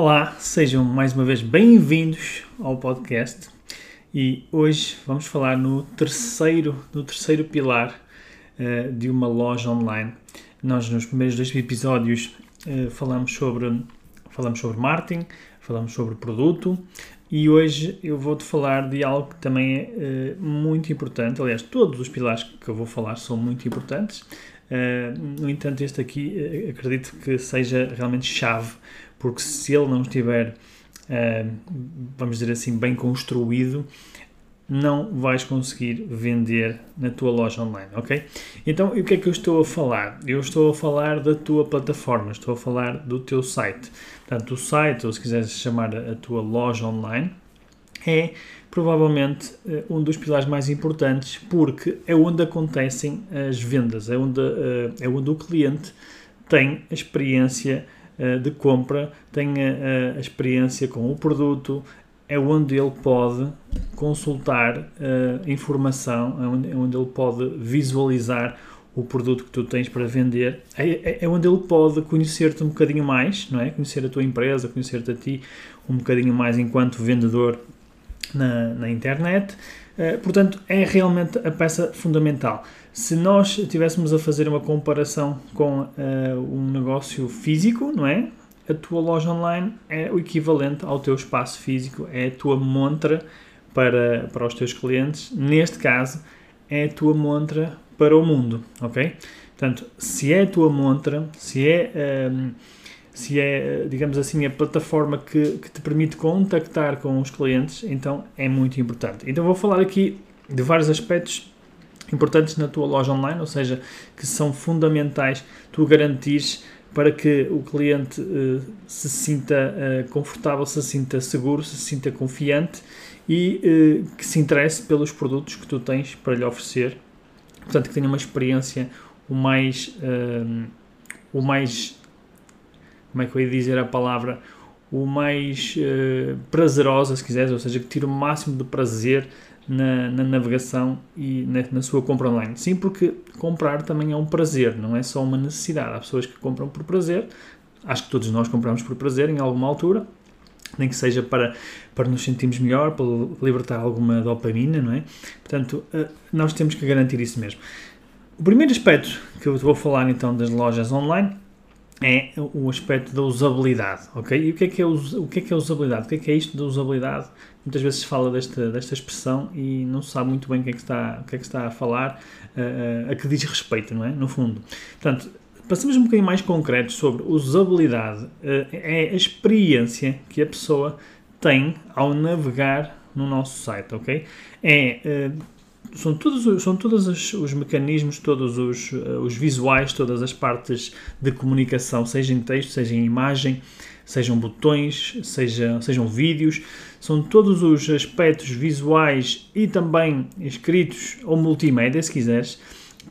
Olá, sejam mais uma vez bem-vindos ao podcast e hoje vamos falar no terceiro, no terceiro pilar uh, de uma loja online. Nós nos primeiros dois episódios uh, falamos sobre falamos sobre marketing, falamos sobre produto e hoje eu vou-te falar de algo que também é uh, muito importante. Aliás, todos os pilares que eu vou falar são muito importantes. no entanto, este aqui acredito que seja realmente chave porque se ele não estiver, uh, vamos dizer assim, bem construído, não vais conseguir vender na tua loja online, ok? Então, o que é que eu estou a falar? Eu estou a falar da tua plataforma, estou a falar do teu site. Portanto, o site, ou se quiseres chamar a tua loja online, é provavelmente uh, um dos pilares mais importantes porque é onde acontecem as vendas, é onde, uh, é onde o cliente tem a experiência eh, de compra tenha a experiência com o produto, é onde ele pode consultar uh, informação, é é onde, ele pode visualizar o produto que tu tens para vender, é, é, é onde ele pode conhecer-te um bocadinho mais, não é? Conhecer a tua empresa, conhecer-te a ti um bocadinho mais enquanto vendedor na, na internet. Uh, portanto, é realmente a peça fundamental. Se nós estivéssemos a fazer uma comparação com uh, um negócio físico, não é? A tua loja online é o equivalente ao teu espaço físico, é a tua montra para, para os teus clientes. Neste caso, é a tua montra para o mundo, ok? Portanto, se é a tua montra, se é, um, ehm, se é digamos assim, a plataforma que, que te permite contactar com os clientes, então é muito importante. Então vou falar aqui de vários aspectos importantes na tua loja online, ou seja, que são fundamentais tu garantires para que o cliente uh, se sinta uh, confortável, se sinta seguro, se sinta confiante e uh, que se interesse pelos produtos que tu tens para lhe oferecer. Portanto, que tenha uma experiência o mais, o mais, como é que eu ia dizer a palavra, o mais prazerosa, se quiseres, ou seja, que tire o máximo de prazer na, na navegação e na, na, sua compra online. Sim, porque comprar também é um prazer, não é só uma necessidade. Há pessoas que compram por prazer, acho que todos nós compramos por prazer em alguma altura, nem que seja para, para nos sentirmos melhor, para libertar alguma dopamina, não é? Portanto, eh, nós temos que garantir isso mesmo. O primeiro aspecto que eu vou falar então das lojas online é o aspecto da usabilidade, ok? E o que é que é, o que é, que é usabilidade? O que é que é isto da usabilidade? Muitas vezes se fala desta, desta expressão e não se sabe muito bem o que é que está, o que é que está a falar, a, a que diz respeito, não é? No fundo. Portanto, passamos um bocadinho mais concreto sobre usabilidade. É a experiência que a pessoa tem ao navegar no nosso site, ok? É são todos, são todos os, os mecanismos, todos os, uh, os visuais, todas as partes de comunicação, seja em texto, seja em imagem, sejam botões, seja, sejam vídeos, são todos os aspectos visuais e também escritos ou multimédia, se quiseres,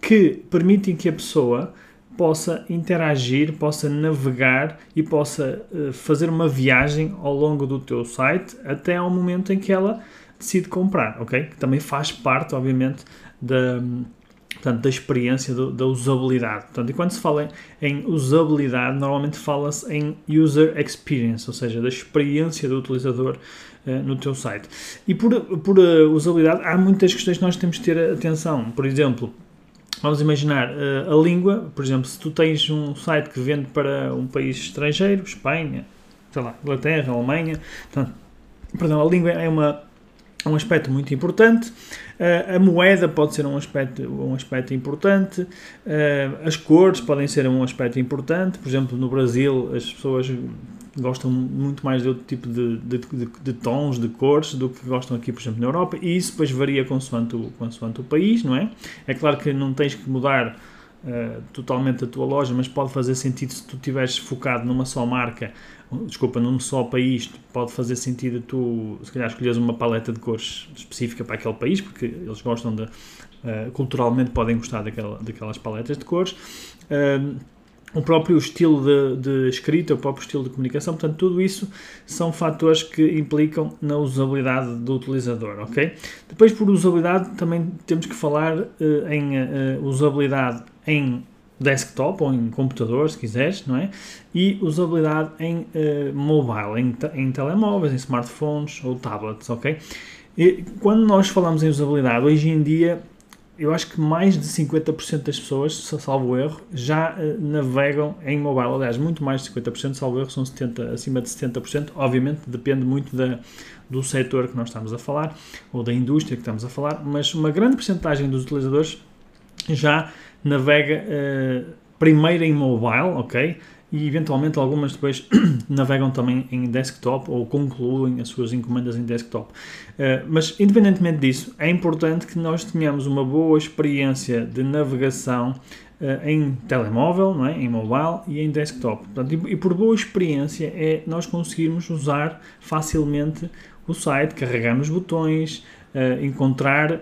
que permitem que a pessoa possa interagir, possa navegar e possa uh, fazer uma viagem ao longo do teu site até ao momento em que ela decide comprar, ok? Que também faz parte, obviamente, da, portanto, da experiência, do, da usabilidade. Portanto, e quando se fala em usabilidade, normalmente fala-se em user experience, ou seja, da experiência do utilizador uh, no teu site. E por, por uh, usabilidade, há muitas questões que nós temos de ter atenção. Por exemplo, vamos imaginar uh, a língua, por exemplo, se tu tens um site que vende para um país estrangeiro, Espanha, sei lá, Inglaterra, Alemanha, portanto, perdão, a língua é uma um aspecto muito importante. Uh, a moeda pode ser um aspecto, um aspecto importante. Uh, as cores podem ser um aspecto importante. Por exemplo, no Brasil, as pessoas gostam muito mais de outro tipo de, de, de, de, tons, de cores, do que gostam aqui, por exemplo, na Europa, e isso depois varia consoante o, consoante o país, não é? É claro que não tens que mudar uh, totalmente a tua loja, mas pode fazer sentido se tu estiveres focado numa só marca, desculpa, num só país, pode fazer sentido tu, se calhar, escolheres uma paleta de cores específica para aquele país, porque eles gostam de, uh, culturalmente podem gostar daquela, daquelas paletas de cores. Uh, o próprio estilo de, de, escrita, o próprio estilo de comunicação, portanto, tudo isso são fatores que implicam na usabilidade do utilizador, ok? Depois, por usabilidade, também temos que falar uh, em uh, usabilidade em desktop ou em computador, se quiseres, não é? E usabilidade em uh, mobile, em, em telemóveis, em smartphones ou tablets, ok? E quando nós falamos em usabilidade, hoje em dia eu acho que mais de 50% das pessoas, salvo erro, já uh, navegam em mobile. Aliás, muito mais de 50%, salvo erro, são 70, acima de 70%. Obviamente, depende muito da, do setor que nós estamos a falar ou da indústria que estamos a falar, mas uma grande porcentagem dos utilizadores já navega uh, primeiro em mobile, ok? E eventualmente algumas depois navegam também em desktop ou concluem as suas encomendas em desktop. Uh, mas independentemente disso, é importante que nós tenhamos uma boa experiência de navegação uh, em telemóvel, não é? em mobile e em desktop. Portanto, e, e por boa experiência é nós conseguirmos usar facilmente o site, carregar nos botões, uh, encontrar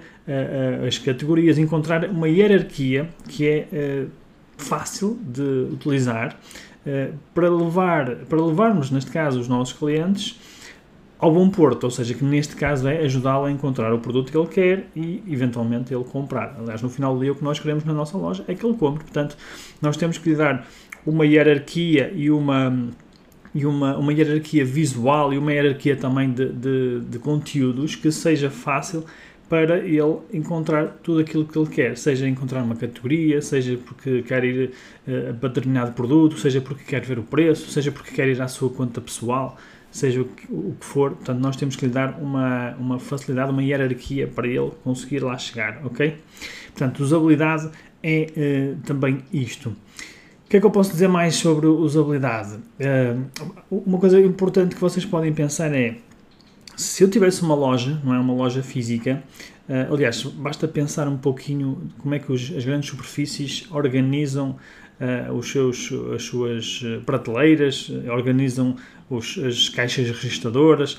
as categorias, encontrar uma hierarquia que é fácil de utilizar para, levar, para levarmos, neste caso, os nossos clientes ao bom porto, ou seja, que neste caso é ajudá-lo a encontrar o produto que ele quer e eventualmente ele comprar. Aliás, no final do dia o que nós queremos na nossa loja é que ele compre. Portanto, nós temos que lhe dar uma hierarquia e uma e uma, uma hierarquia visual e uma hierarquia também de, de, de conteúdos que seja fácil para ele encontrar tudo aquilo que ele quer, seja encontrar uma categoria, seja porque quer ir uh, para determinado produto, seja porque quer ver o preço, seja porque quer ir à sua conta pessoal, seja o que, o que for. Portanto, nós temos que lhe dar uma, uma facilidade, uma hierarquia para ele conseguir lá chegar, ok? Portanto, usabilidade é uh, também isto. O que é que eu posso dizer mais sobre usabilidade? Uh, uma coisa importante que vocês podem pensar é se eu tivesse uma loja, não é uma loja física, uh, aliás, basta pensar um pouquinho como é que os, as grandes superfícies organizam uh, os seus, as suas eh, prateleiras, organizam os, as caixas registradoras,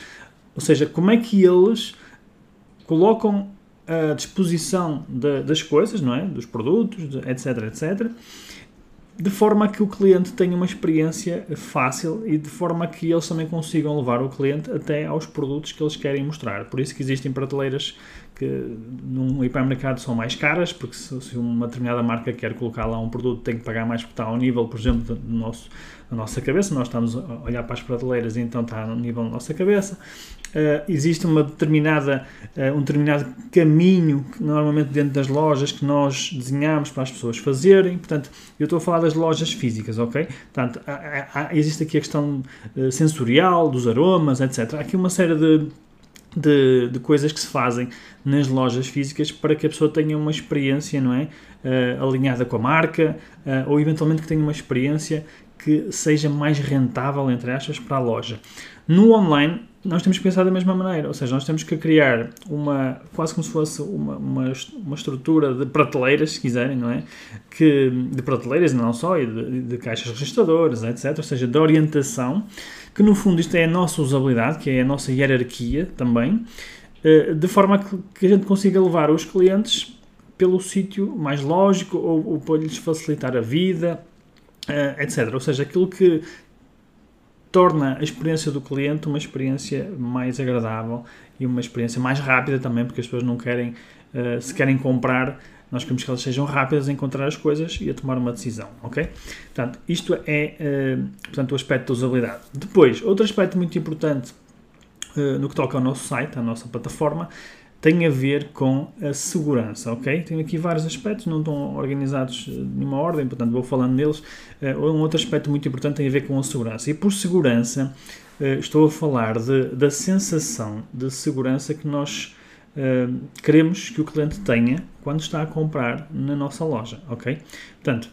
ou seja, como é que eles colocam à disposição de, das coisas, não é? Dos produtos, de, etc, etc de forma que o cliente tenha uma experiência fácil e de forma que eles também consigam levar o cliente até aos produtos que eles querem mostrar. Por isso que existem prateleiras que num hipermercado são mais caras, porque se, uma determinada marca quer colocar lá um produto tem que pagar mais porque está ao nível, por exemplo, do nosso, da nossa cabeça, nós estamos a olhar para as prateleiras e então está no nível da nossa cabeça. Uh, existe uma determinada, uh, um determinado caminho, que, normalmente dentro das lojas, que nós desenhamos para as pessoas fazerem. Portanto, eu estou a falar das lojas físicas, ok? Portanto, há, há, existe aqui a questão uh, sensorial, dos aromas, etc. Há aqui uma série de de, de, coisas que se fazem nas lojas físicas para que a pessoa tenha uma experiência, não é? Uh, alinhada com a marca uh, ou eventualmente que tenha uma experiência que seja mais rentável, entre aspas, para a loja. No online, nós temos que pensar da mesma maneira, ou seja, nós temos que criar uma, quase como se fosse uma, uma, uma estrutura de prateleiras, se quiserem, não é? Que, de prateleiras, não só, e de, de caixas registradoras, etc., ou seja, de orientação, que no fundo isto é a nossa usabilidade, que é a nossa hierarquia também, eh, de forma que a gente consiga levar os clientes pelo sítio mais lógico ou, ou para lhes facilitar a vida, etc. Ou seja, aquilo que torna a experiência do cliente uma experiência mais agradável e uma experiência mais rápida também, porque as pessoas não querem, uh, se querem comprar, nós queremos que elas sejam rápidas a encontrar as coisas e a tomar uma decisão, ok? Portanto, isto é uh, portanto, o aspecto da usabilidade. Depois, outro aspecto muito importante no que toca ao nosso site, à nossa plataforma, tem a ver com a segurança, ok? Tenho aqui vários aspectos, não estão organizados de nenhuma ordem, portanto vou falando neles. Uh, um outro aspecto muito importante tem a ver com a segurança. E por segurança, uh, estou a falar de, da sensação de segurança que nós uh, queremos que o cliente tenha quando está a comprar na nossa loja, ok? Portanto,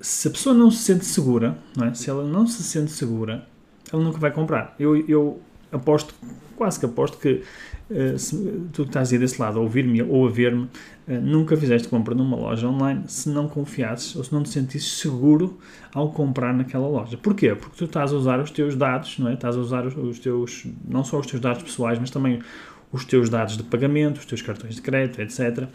se a pessoa não se sente segura, não é? se ela não se sente segura, ela nunca vai comprar. Eu, eu aposto, quase que aposto que uh, se, tu estás aí desse lado a ouvir-me ou a ver-me, uh, nunca fizeste compra numa loja online se não confiasses ou se não te sentisses seguro ao comprar naquela loja. Porquê? Porque tu estás a usar os teus dados, não é? Estás a usar os, teus, não só os teus dados pessoais, mas também os teus dados de pagamento, os teus cartões de crédito, etc.,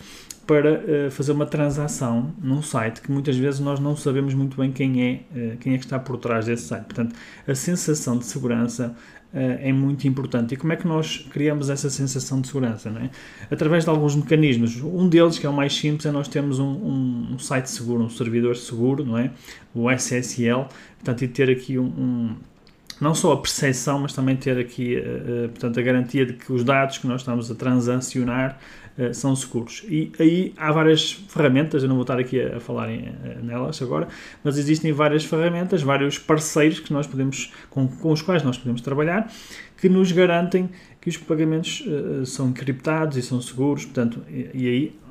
para uh, fazer uma transação num site que muitas vezes nós não sabemos muito bem quem é, uh, quem é que está por trás desse site. Portanto, a sensação de segurança é muito importante. E como é que nós criamos essa sensação de segurança? Não é? Através de alguns mecanismos. Um deles, que é o mais simples, é nós termos um, um, site seguro, um servidor seguro, não é? o SSL, portanto, e ter aqui um, um não só a percepção, mas também ter aqui, uh, portanto, a garantia de que os dados que nós estamos a transacionar uh, são seguros. E aí há várias ferramentas, eu não vou estar aqui a, a falar em, nelas agora, mas existem várias ferramentas, vários parceiros que nós podemos, com, com os quais nós podemos trabalhar, que nos garantem que os pagamentos uh, são encriptados e são seguros, portanto, e, e aí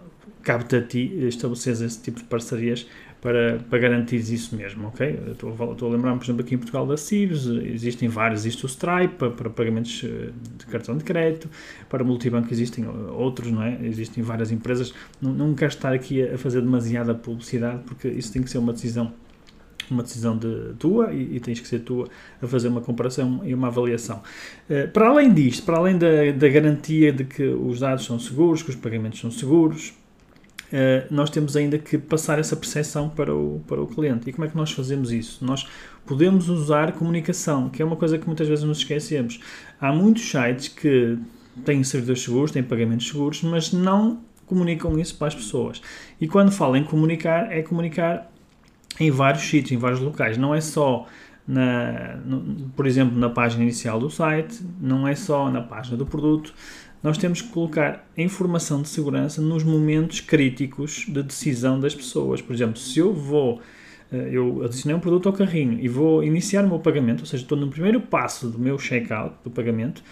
cabe-te a ti estabelecer esse tipo de parcerias para, para garantir isso mesmo, ok? Estou, estou a lembrar, por exemplo, aqui em Portugal da Sirius, existem vários, existe o Stripe para, para, pagamentos eh, de cartão de crédito, para multibanco existem outros, não é? Existem várias empresas, não, não quero estar aqui a fazer demasiada publicidade, porque isso tem que ser uma decisão uma decisão de tua e, e, tens que ser tua a fazer uma comparação e uma avaliação. Uh, para além disto, para além da, da garantia de que os dados são seguros, que os pagamentos são seguros, nós temos ainda que passar essa percepção para o, para o cliente. E como é que nós fazemos isso? Nós podemos usar comunicação, que é uma coisa que muitas vezes nos esquecemos. Há muitos sites que têm servidores seguros, têm pagamentos seguros, mas não comunicam isso para as pessoas. E quando falo em comunicar, é comunicar em vários sítios, em vários locais. Não é só, na, no, por exemplo, na página inicial do site, não é só na página do produto, nós temos que colocar a informação de segurança nos momentos críticos de decisão das pessoas. Por exemplo, se eu vou, eh, eu adicionei um produto ao carrinho e vou iniciar o meu pagamento, ou seja, estou no primeiro passo do meu checkout, do pagamento,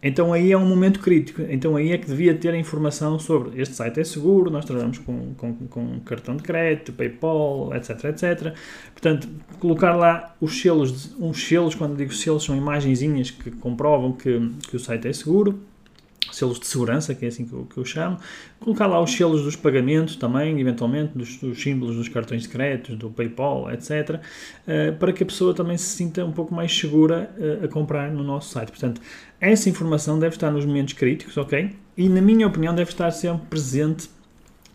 então aí é um momento crítico. Então aí é que devia ter a informação sobre este site é seguro, nós trabalhamos com, com, com cartão de crédito, PayPal, etc, etc. Portanto, colocar lá os selos, uns selos, quando digo selos, são imagenzinhas que comprovam que, que o site é seguro selos de segurança, que é assim que eu, que eu chamo, colocar lá os selos dos pagamentos também, eventualmente, dos, dos símbolos dos cartões de crédito, do PayPal, etc., uh, eh, para que a pessoa também se sinta um pouco mais segura uh, a comprar no nosso site. Portanto, essa informação deve estar nos momentos críticos, ok? E, na minha opinião, deve estar sempre presente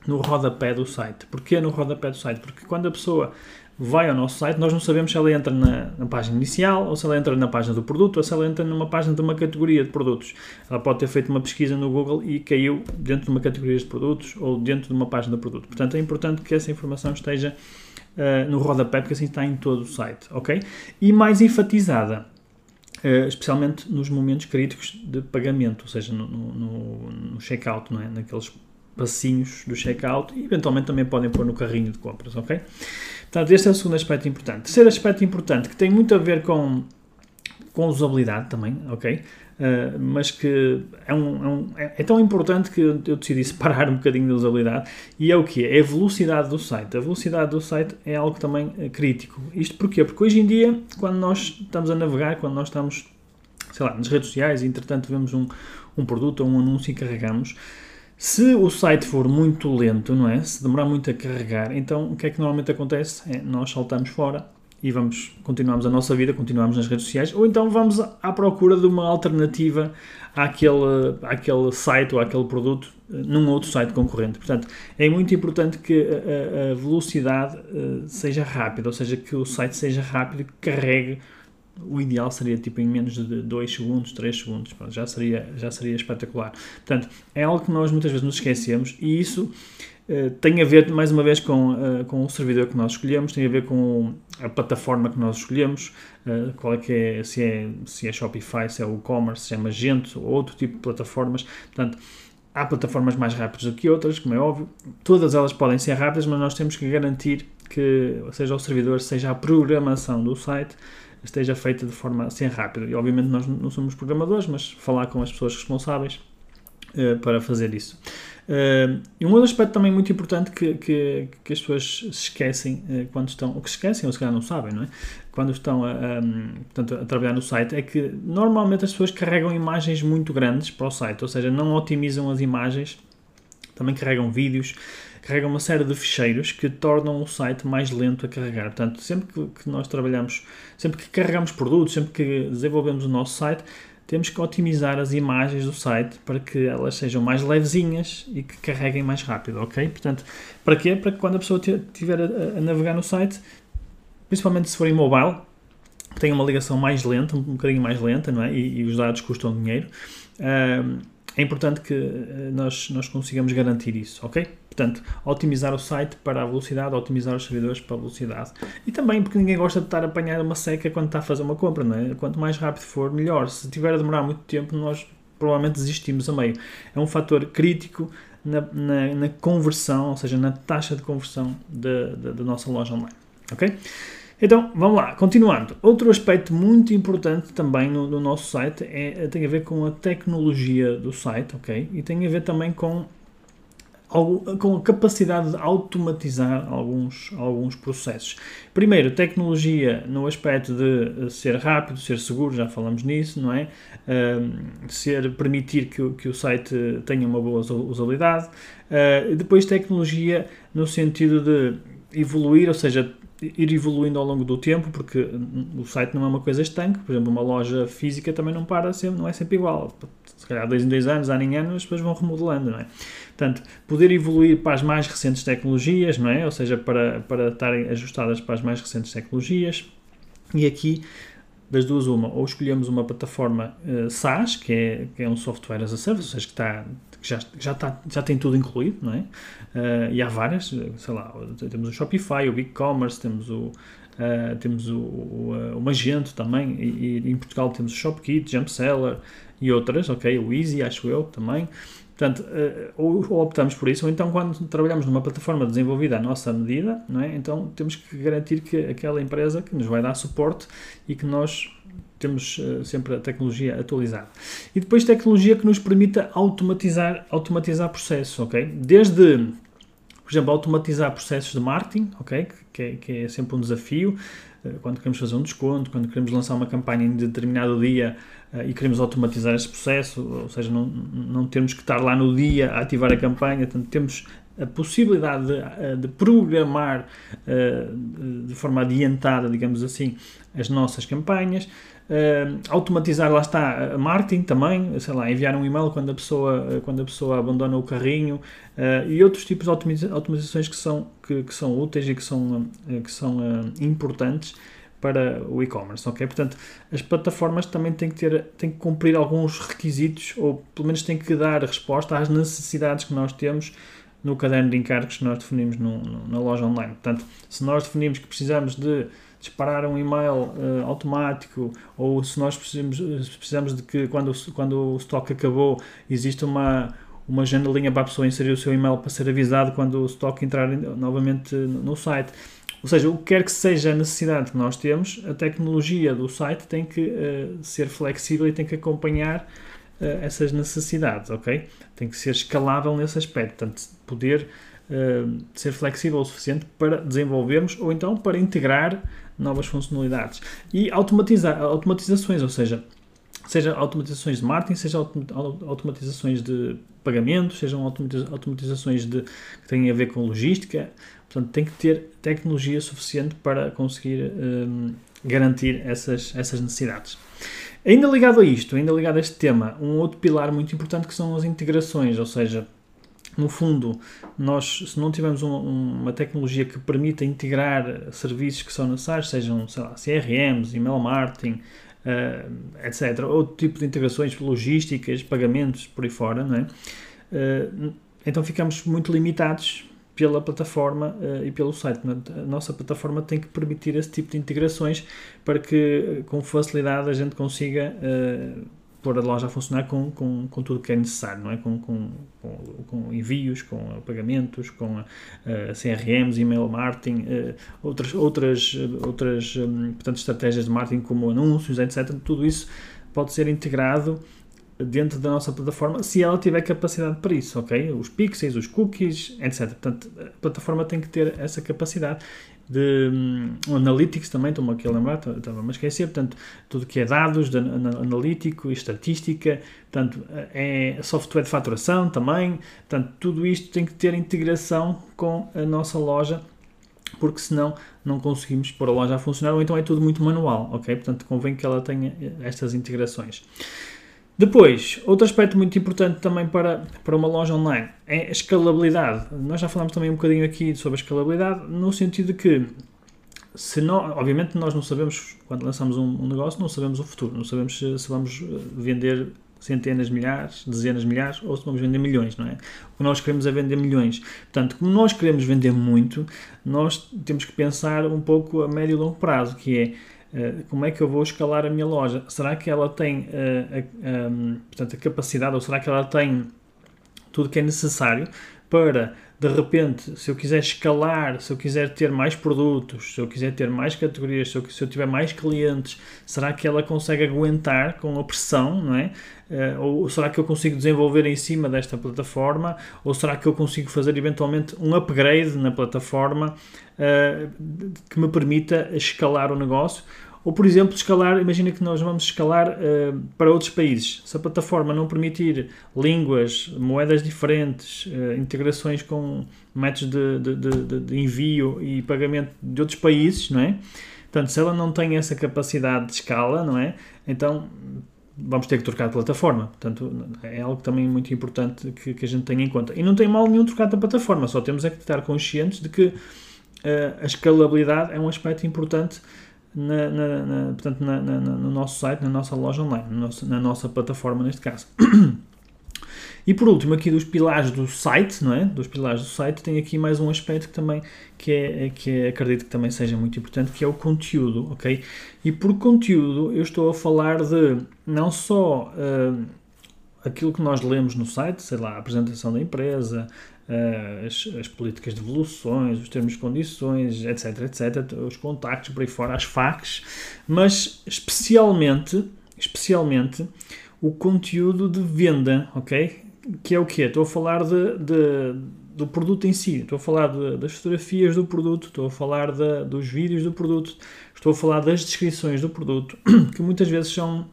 no rodapé do site. Porquê no rodapé do site? Porque quando a pessoa vai ao nosso site, nós não sabemos se ela entra na, na, página inicial, ou se ela entra na página do produto, ou se ela entra numa página de uma categoria de produtos. Ela pode ter feito uma pesquisa no Google e caiu dentro de uma categoria de produtos ou dentro de uma página de produto. Portanto, é importante que essa informação esteja uh, no rodapé, porque assim está em todo o site, ok? E mais enfatizada, uh, especialmente nos momentos críticos de pagamento, ou seja, no, no, no checkout, não é? Naqueles passinhos do checkout e eventualmente também podem pôr no carrinho de compras, ok? Portanto, este é o segundo aspecto importante. Terceiro aspecto importante, que tem muito a ver com, com usabilidade também, ok? Uh, mas que é, um, é, um, é, é, tão importante que eu, decidi separar um bocadinho da usabilidade e é o que é a velocidade do site. A velocidade do site é algo também uh, crítico. Isto porquê? Porque hoje em dia, quando nós estamos a navegar, quando nós estamos, sei lá, nas redes sociais e entretanto vemos um, um produto ou um anúncio e carregamos, se o site for muito lento, não é? Se demorar muito a carregar, então o que é que normalmente acontece? É, nós saltamos fora e vamos continuamos a nossa vida, continuamos nas redes sociais, ou então vamos à procura de uma alternativa àquele, àquele site ou àquele produto eh, num outro site concorrente. Portanto, é muito importante que a, a velocidade uh, seja rápida, ou seja, que o site seja rápido e carregue o ideal seria tipo em menos de 2 segundos, 3 segundos, pronto, já, seria, já seria espetacular. Portanto, é algo que nós muitas vezes nos esquecemos e isso uh, tem a ver, mais uma vez, com, uh, com o servidor que nós escolhemos, tem a ver com a plataforma que nós escolhemos, uh, qual é que é, se é, se é Shopify, se é o e-commerce, se é Magento ou outro tipo de plataformas. Portanto, há plataformas mais rápidas do que outras, como é óbvio, todas elas podem ser rápidas, mas nós temos que garantir que, seja o servidor, seja a programação do site, esteja feita de forma assim rápida. E obviamente nós não somos programadores, mas falar com as pessoas responsáveis para fazer isso. Uh, e um outro aspecto também muito importante que, que, que as pessoas se esquecem uh, quando estão, ou que se esquecem ou se calhar não sabem, não é? Quando estão a, um, portanto, a trabalhar no site, é que normalmente as pessoas carregam imagens muito grandes para o site, ou seja, não otimizam as imagens, também carregam vídeos, carregam uma série de ficheiros que tornam o site mais lento a carregar. Portanto, sempre que, nós trabalhamos, sempre que carregamos produtos, sempre que desenvolvemos o nosso site, temos que otimizar as imagens do site para que elas sejam mais levezinhas e que carreguem mais rápido, ok? Portanto, para quê? Para que quando a pessoa estiver a, a, navegar no site, principalmente se for em mobile, tenha uma ligação mais lenta, um bocadinho mais lenta, não é? E, e os dados custam dinheiro. É importante que eh, nós, nós consigamos garantir isso, ok? Portanto, otimizar o site para a velocidade, otimizar os servidores para a velocidade. E também porque ninguém gosta de estar a apanhar uma seca quando está a fazer uma compra, não é? Quanto mais rápido for, melhor. Se tiver a demorar muito tempo, nós provavelmente desistimos a meio. É um fator crítico na, na, na conversão, ou seja, na taxa de conversão da nossa loja online, ok? Então, vamos lá, continuando. Outro aspecto muito importante também no, no nosso site é, tem a ver com a tecnologia do site, ok? E tem a ver também com com a capacidade de automatizar alguns, alguns processos. Primeiro, tecnologia no aspecto de ser rápido, ser seguro, já falamos nisso, não é? Uh, ser, permitir que, que o site tenha uma boa usabilidade. Uh, depois, tecnologia no sentido de evoluir, ou seja, ir evoluindo ao longo do tempo, porque o site não é uma coisa estanque, por exemplo, uma loja física também não para sempre, não é sempre igual. Se calhar dois em dois anos, ano em ano, as pessoas vão remodelando, não é? Portanto, poder evoluir para as mais recentes tecnologias, não é? Ou seja, para, para estarem ajustadas para as mais recentes tecnologias. E aqui, das duas, uma, ou escolhemos uma plataforma uh, SaaS, que é, que é um software as a service, ou seja, que está já, já, está, já tem tudo incluído, não é? Uh, e há várias, sei lá, temos o Shopify, o BigCommerce, temos o, uh, temos o, o, o, Magento também, e, e, em Portugal temos o ShopKit, JumpSeller e outras, ok? O Easy, acho eu, também. Portanto, uh, ou, optamos por isso, ou então quando trabalhamos numa plataforma desenvolvida à nossa medida, não é? Então temos que garantir que aquela empresa que nos vai dar suporte e que nós temos uh, sempre a tecnologia atualizada. E depois tecnologia que nos permita automatizar, automatizar processos, ok? Desde, por exemplo, automatizar processos de marketing, ok? Que, é, que é sempre um desafio. Uh, quando queremos fazer um desconto, quando queremos lançar uma campanha em determinado dia e queremos automatizar esse processo, ou seja, não, não temos que estar lá no dia a ativar a campanha, portanto, temos a possibilidade de, de programar uh, de forma adiantada, digamos assim, as nossas campanhas, automatizar, lá está, marketing também, sei lá, enviar um e-mail quando a pessoa, quando a pessoa abandona o carrinho e outros tipos de automatizações que são, que, que são úteis e que são, que são importantes para o e-commerce, ok? Portanto, as plataformas também têm que, ter, têm que cumprir alguns requisitos ou pelo menos têm que dar resposta às necessidades que nós temos no caderno de encargos que nós definimos no, no, na loja online. Portanto, se nós definimos que precisamos de disparar um e-mail uh, automático ou se nós precisamos, precisamos de que quando, quando o estoque acabou existe uma, uma janelinha para a pessoa inserir o seu e-mail para ser avisado quando o estoque entrar novamente no site. Ou seja, o que quer que seja a necessidade que nós temos, a tecnologia do site tem que uh, ser flexível e tem que acompanhar uh, essas necessidades, ok? Tem que ser escalável nesse aspecto, portanto, poder uh, ser flexível o suficiente para desenvolvermos ou então para integrar novas funcionalidades. E automatizar, automatizações, ou seja, seja automatizações de marketing, seja automatizações de pagamentos, sejam automatizações de, que têm a ver com logística. Portanto, tem que ter tecnologia suficiente para conseguir um, garantir essas, essas necessidades. Ainda ligado a isto, ainda ligado a este tema, um outro pilar muito importante que são as integrações, ou seja, no fundo, nós, se não tivermos um, uma tecnologia que permita integrar serviços que são necessários, sejam, sei lá, CRMs, email marketing, uh, etc., outro tipo de integrações logísticas, pagamentos, por aí fora, não é? Uh, então ficamos muito limitados pela plataforma uh, e pelo site. A nossa plataforma tem que permitir esse tipo de integrações para que, com facilidade, a gente consiga pôr a loja a funcionar com, com, com tudo que é necessário, não é? Com, com, com, com envios, com pagamentos, com uh, CRMs, email marketing, uh, outras, outras, outras um, portanto, estratégias de marketing como anúncios, etc. Tudo isso pode ser integrado dentro da nossa plataforma se ela tiver capacidade para isso, ok? Os pixels, os cookies, etc. Portanto, a plataforma tem que ter essa capacidade de um, Analytics também, estou-me aqui a lembrar, estava-me a esquecer, portanto, tudo que é dados de analítico estatística, portanto, é software de faturação também, portanto, tudo isto tem que ter integração com a nossa loja, porque senão não conseguimos pôr a loja a funcionar, ou então é tudo muito manual, ok? Portanto, convém que ela tenha estas integrações. Depois, outro aspecto muito importante também para, para uma loja online é a escalabilidade. Nós já falamos também um bocadinho aqui sobre a escalabilidade, no sentido de que, se não, obviamente, nós não sabemos, quando lançamos um, um negócio, não sabemos o futuro, não sabemos se, se, vamos eh, vender centenas de milhares, dezenas de milhares, ou se vamos vender milhões, não é? O que nós queremos é vender milhões. Portanto, como nós queremos vender muito, nós temos que pensar um pouco a médio e longo prazo, que é como é que eu vou escalar a minha loja? Será que ela tem uh, a, um, portanto, a capacidade ou será que ela tem tudo que é necessário para, de repente, se eu quiser escalar, se eu quiser ter mais produtos, se eu quiser ter mais categorias, se eu, se eu tiver mais clientes, será que ela consegue aguentar com a pressão, não é? Uh, ou será que eu consigo desenvolver em cima desta plataforma? Ou será que eu consigo fazer eventualmente um upgrade na plataforma uh, que me permita escalar o negócio? Ou, por exemplo, escalar, imagina que nós vamos escalar uh, para outros países. Se a plataforma não permitir línguas, moedas diferentes, uh, integrações com métodos de, de, de, de, envio e pagamento de outros países, não é? Portanto, se ela não tem essa capacidade de escala, não é? Então vamos ter que trocar de plataforma. Portanto, é algo também muito importante que, que a gente tenha em conta. E não tem mal nenhum trocar de plataforma, só temos é que estar conscientes de que uh, a escalabilidade é um aspecto importante na, na, na portanto, na, no nosso site, na nossa loja online, na nossa, plataforma neste caso. E por último, aqui dos pilares do site, não é? Dos pilares do site, tem aqui mais um aspecto que também que é, que é, acredito que também seja muito importante, que é o conteúdo, ok? E por conteúdo eu estou a falar de não só uh, aquilo que nós lemos no site, sei lá, a apresentação da empresa, uh, as, as, políticas de evoluções, os termos de condições, etc, etc, os contactos por aí fora, as facs, mas especialmente, especialmente o conteúdo de venda, ok? que é o quê? Estou a falar de, de, do produto em si, estou a falar de, das fotografias do produto, estou a falar de, dos vídeos do produto, estou a falar das descrições do produto, que muitas vezes são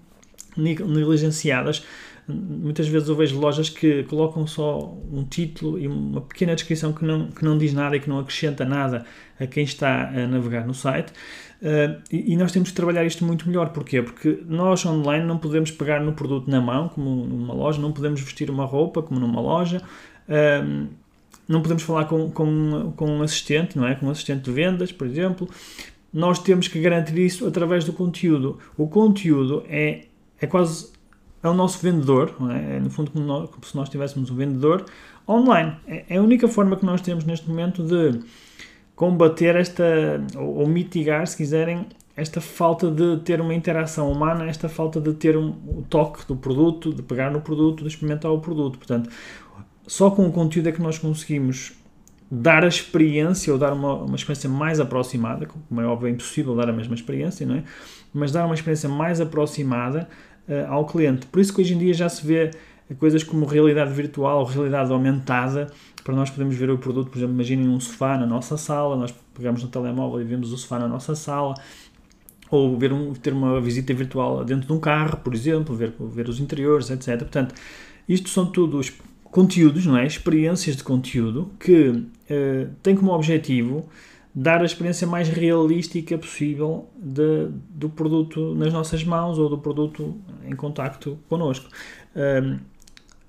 negligenciadas. Muitas vezes eu vejo lojas que colocam só um título e uma pequena descrição que não, que não diz nada e que não acrescenta nada a quem está a navegar no site. Uh, e, e, nós temos que trabalhar isto muito melhor. Porquê? Porque nós online não podemos pegar no produto na mão, como numa loja, não podemos vestir uma roupa, como numa loja, uh, não podemos falar com, com, com um assistente, não é? Com um assistente de vendas, por exemplo. Nós temos que garantir isso através do conteúdo. O conteúdo é, é quase é o nosso vendedor, é? é? no fundo como, nós, como, se nós tivéssemos um vendedor online. É, é a única forma que nós temos neste momento de combater esta, ou, ou, mitigar, se quiserem, esta falta de ter uma interação humana, esta falta de ter um, o toque do produto, de pegar no produto, de experimentar o produto. Portanto, só com o conteúdo é que nós conseguimos dar a experiência ou dar uma, uma experiência mais aproximada, como é óbvio, é impossível dar a mesma experiência, não é? Mas dar uma experiência mais aproximada ao cliente. Por isso que hoje em dia já se vê coisas como realidade virtual, realidade aumentada, para nós podermos ver o produto, por exemplo, imaginem um sofá na nossa sala, nós pegamos no telemóvel e vemos o sofá na nossa sala, ou ver um, ter uma visita virtual dentro de um carro, por exemplo, ver, ver os interiores, etc. Portanto, isto são todos conteúdos, não é? Experiências de conteúdo que eh, têm como objetivo dar a experiência mais realística possível de, do produto nas nossas mãos ou do produto em contacto connosco. Um,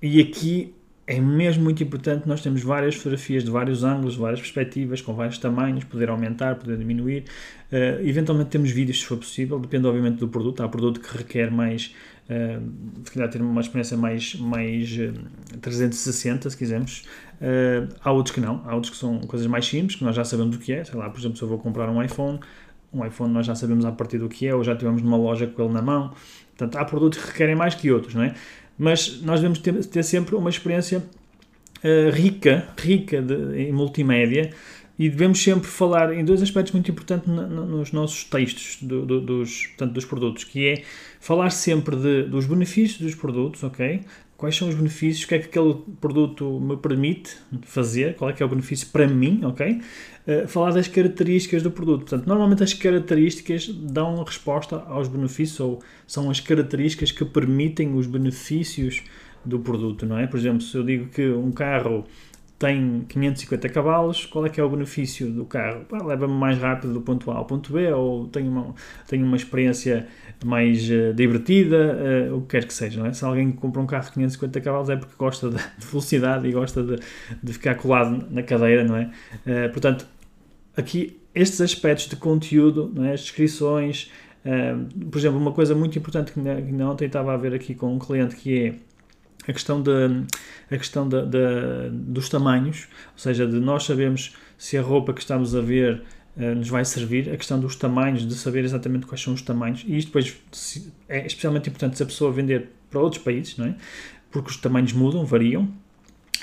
e aqui é mesmo muito importante nós temos várias fotografias de vários ângulos, várias perspectivas, com vários tamanhos, poder aumentar, poder diminuir. Uh, eventualmente temos vídeos se for possível, depende obviamente do produto. Há produto que requer mais, uh, se calhar ter uma experiência mais, mais uh, 360, se quisermos. Uh, há outros que não, há outros que são coisas mais simples, que nós já sabemos o que é. Sei lá, por exemplo, se eu vou comprar um iPhone, um iPhone nós já sabemos a partir do que é, ou já tivemos numa loja com ele na mão. Portanto, há produtos que requerem mais que outros, não é? mas nós devemos ter, ter sempre uma experiência uh, rica, rica de, em multimédia, e devemos sempre falar em dois aspectos muito importantes nos nossos textos do, do, dos, portanto, dos produtos, que é falar sempre de, dos benefícios dos produtos, ok? Quais são os benefícios, o que é que aquele produto me permite fazer, qual é que é o benefício para mim, ok? Uh, falar das características do produto. Portanto, normalmente as características dão resposta aos benefícios ou são as características que permitem os benefícios do produto, não é? Por exemplo, se eu digo que um carro tem 550 cavalos, qual é que é o benefício do carro? Leva-me mais rápido do ponto A ao ponto B, ou tenho uma, tenho uma experiência mais uh, divertida, uh, o que quer que seja. É? Se alguém compra um carro de 550 cavalos é porque gosta de, de velocidade e gosta de, de, ficar colado na cadeira, não é? Uh, portanto, aqui estes aspectos de conteúdo, é? as descrições, por exemplo, uma coisa muito importante que ainda ontem estava a ver aqui com um cliente que é a questão, de, a questão de, de, dos tamanhos, ou seja, de nós sabermos se a roupa que estamos a ver uh, nos vai servir, a questão dos tamanhos, de saber exatamente quais são os tamanhos, e isto depois é especialmente importante se a pessoa vender para outros países, não é? porque os tamanhos mudam, variam,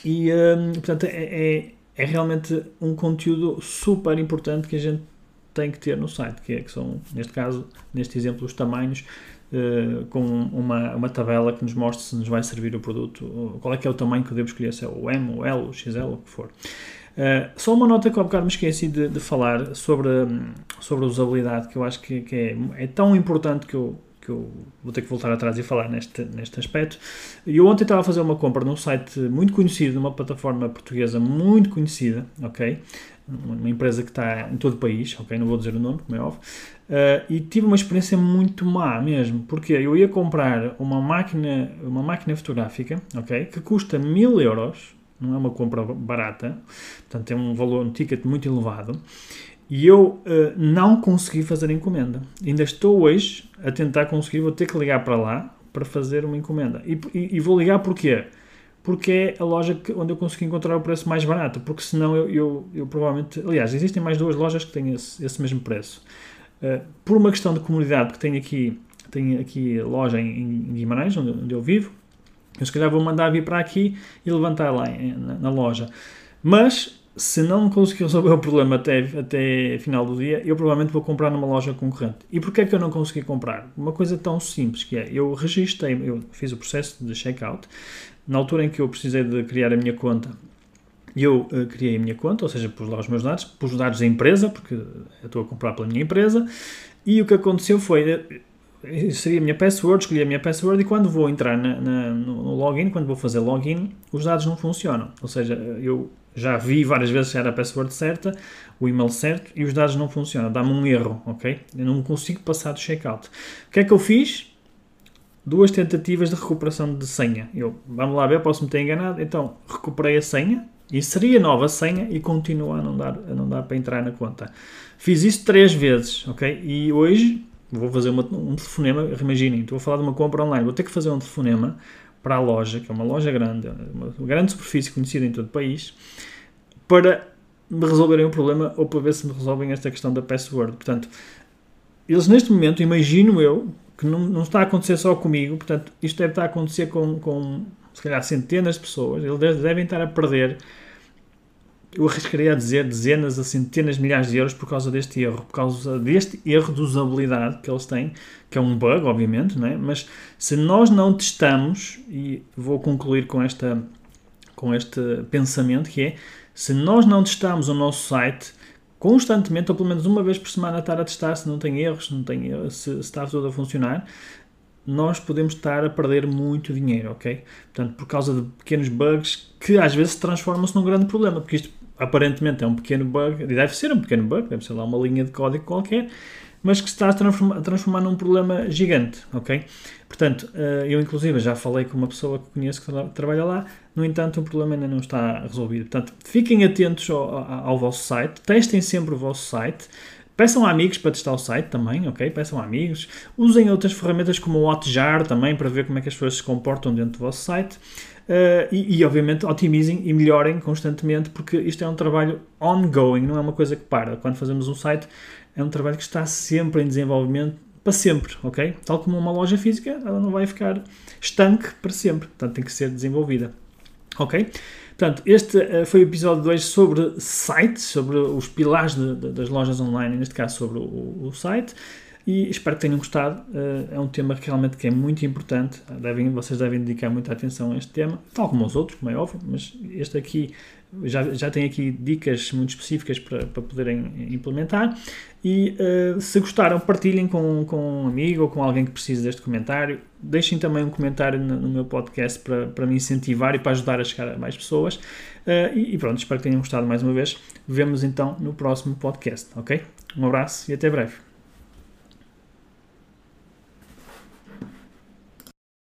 e uh, portanto é, é, é realmente um conteúdo super importante que a gente tem que ter no site, que, é, que são, neste caso, neste exemplo, os tamanhos uh, com uma, uma tabela que nos mostre se nos vai servir o produto, qual é que é o tamanho que eu devo escolher, se é o M, o L, o XL, o que for. Uh, só uma nota que ao bocado me esqueci de, de falar sobre, sobre a usabilidade, que eu acho que, que é, é tão importante que eu, que eu vou ter que voltar atrás e falar neste, neste aspecto. Eu ontem estava a fazer uma compra num site muito conhecido, numa plataforma portuguesa muito conhecida, ok? Uma empresa que está em todo o país, ok? Não vou dizer o nome, como é óbvio. Uh, e tive uma experiência muito má mesmo, porque eu ia comprar uma máquina, uma máquina fotográfica, ok? Que custa mil euros, não é uma compra barata, portanto tem um valor, um ticket muito elevado. E eu uh, não consegui fazer encomenda. Ainda estou hoje a tentar conseguir, vou ter que ligar para lá para fazer uma encomenda. E, e, e vou ligar porquê? Porque é a loja que, onde eu consegui encontrar o preço mais barato. Porque senão eu, eu, eu provavelmente. Aliás, existem mais duas lojas que têm esse, esse mesmo preço. Uh, por uma questão de comunidade, que tenho aqui, tenho aqui loja em, em Guimarães, onde, onde, eu vivo, eu se calhar vou mandar vir para aqui e levantar lá na, na loja. Mas se não conseguir resolver o problema até, até final do dia, eu provavelmente vou comprar numa loja concorrente. E porquê é que eu não consegui comprar? Uma coisa tão simples que é, eu registrei, eu fiz o processo de checkout, na altura em que eu precisei de criar a minha conta, eu uh, criei a minha conta, ou seja, pus lá os meus dados, pus os dados da empresa, porque eu estou a comprar pela minha empresa, e o que aconteceu foi, eh, seria a minha password, escolhi a minha password e quando vou entrar na, na, no login, quando vou fazer login, os dados não funcionam. Ou seja, eu já vi várias vezes se era a password certa, o e-mail certo e os dados não funcionam. Dá-me um erro, ok? Eu não consigo passar do checkout. O que é que eu fiz? Duas tentativas de recuperação de senha. Eu, vamos lá ver, posso me ter enganado. Então, recuperei a senha, inseria nova senha e continua a não dar, a não dar para entrar na conta. Fiz isso três vezes, ok? E hoje vou fazer uma, um telefonema. Imaginem, estou a falar de uma compra online, vou ter que fazer um telefonema para a loja, que é uma loja grande, uma grande superfície conhecida em todo o país, para me resolverem o problema ou para ver se me resolvem esta questão da password. Portanto, eles neste momento, imagino eu, que não, não está a acontecer só comigo, portanto, isto deve estar a acontecer com, com se calhar centenas de pessoas, eles devem estar a perder eu arriscaria a dizer dezenas a centenas de milhares de euros por causa deste erro, por causa deste erro de usabilidade que eles têm, que é um bug, obviamente, não é? mas se nós não testamos, e vou concluir com, esta, com este pensamento, que é, se nós não testamos o nosso site constantemente, ou pelo menos uma vez por semana estar a testar se não tem erros, se, não tem, se, se está tudo a funcionar, nós podemos estar a perder muito dinheiro, ok? Portanto, por causa de pequenos bugs que às vezes transformam-se num grande problema, porque isto aparentemente é um pequeno bug, e deve ser um pequeno bug, deve ser lá uma linha de código qualquer, mas que se está a transformar, a transformar num problema gigante, ok? Portanto, eh, eu inclusive já falei com uma pessoa que conheço que trabalha lá, no entanto o problema ainda não está resolvido. Portanto, fiquem atentos ao, ao vosso site, testem sempre o vosso site, Peçam amigos para testar o site também, ok? Peçam amigos. Usem outras ferramentas como o Hotjar também para ver como é que as pessoas se comportam dentro do vosso site. Uh, e, e, obviamente, otimizem e melhorem constantemente, porque isto é um trabalho ongoing, não é uma coisa que para. Quando fazemos um site, é um trabalho que está sempre em desenvolvimento para sempre, ok? Tal como uma loja física, ela não vai ficar estanque para sempre, portanto tem que ser desenvolvida, ok? Portanto, este uh, foi o episódio 2 sobre sites, sobre os pilares de, de, das lojas online, neste caso sobre o, o site e espero que tenham gostado. Uh, é um tema que realmente que é muito importante. Devem, vocês devem dedicar muita atenção a este tema, tal como aos outros, como é óbvio, mas este aqui já, já tem aqui dicas muito específicas para, para poderem implementar. E uh, se gostaram, partilhem com, com um amigo ou com alguém que precise deste comentário. Deixem também um comentário no, no meu podcast para, para me incentivar e para ajudar a chegar a mais pessoas. Uh, e, e pronto, espero que tenham gostado mais uma vez. Vemos então no próximo podcast, ok? Um abraço e até breve.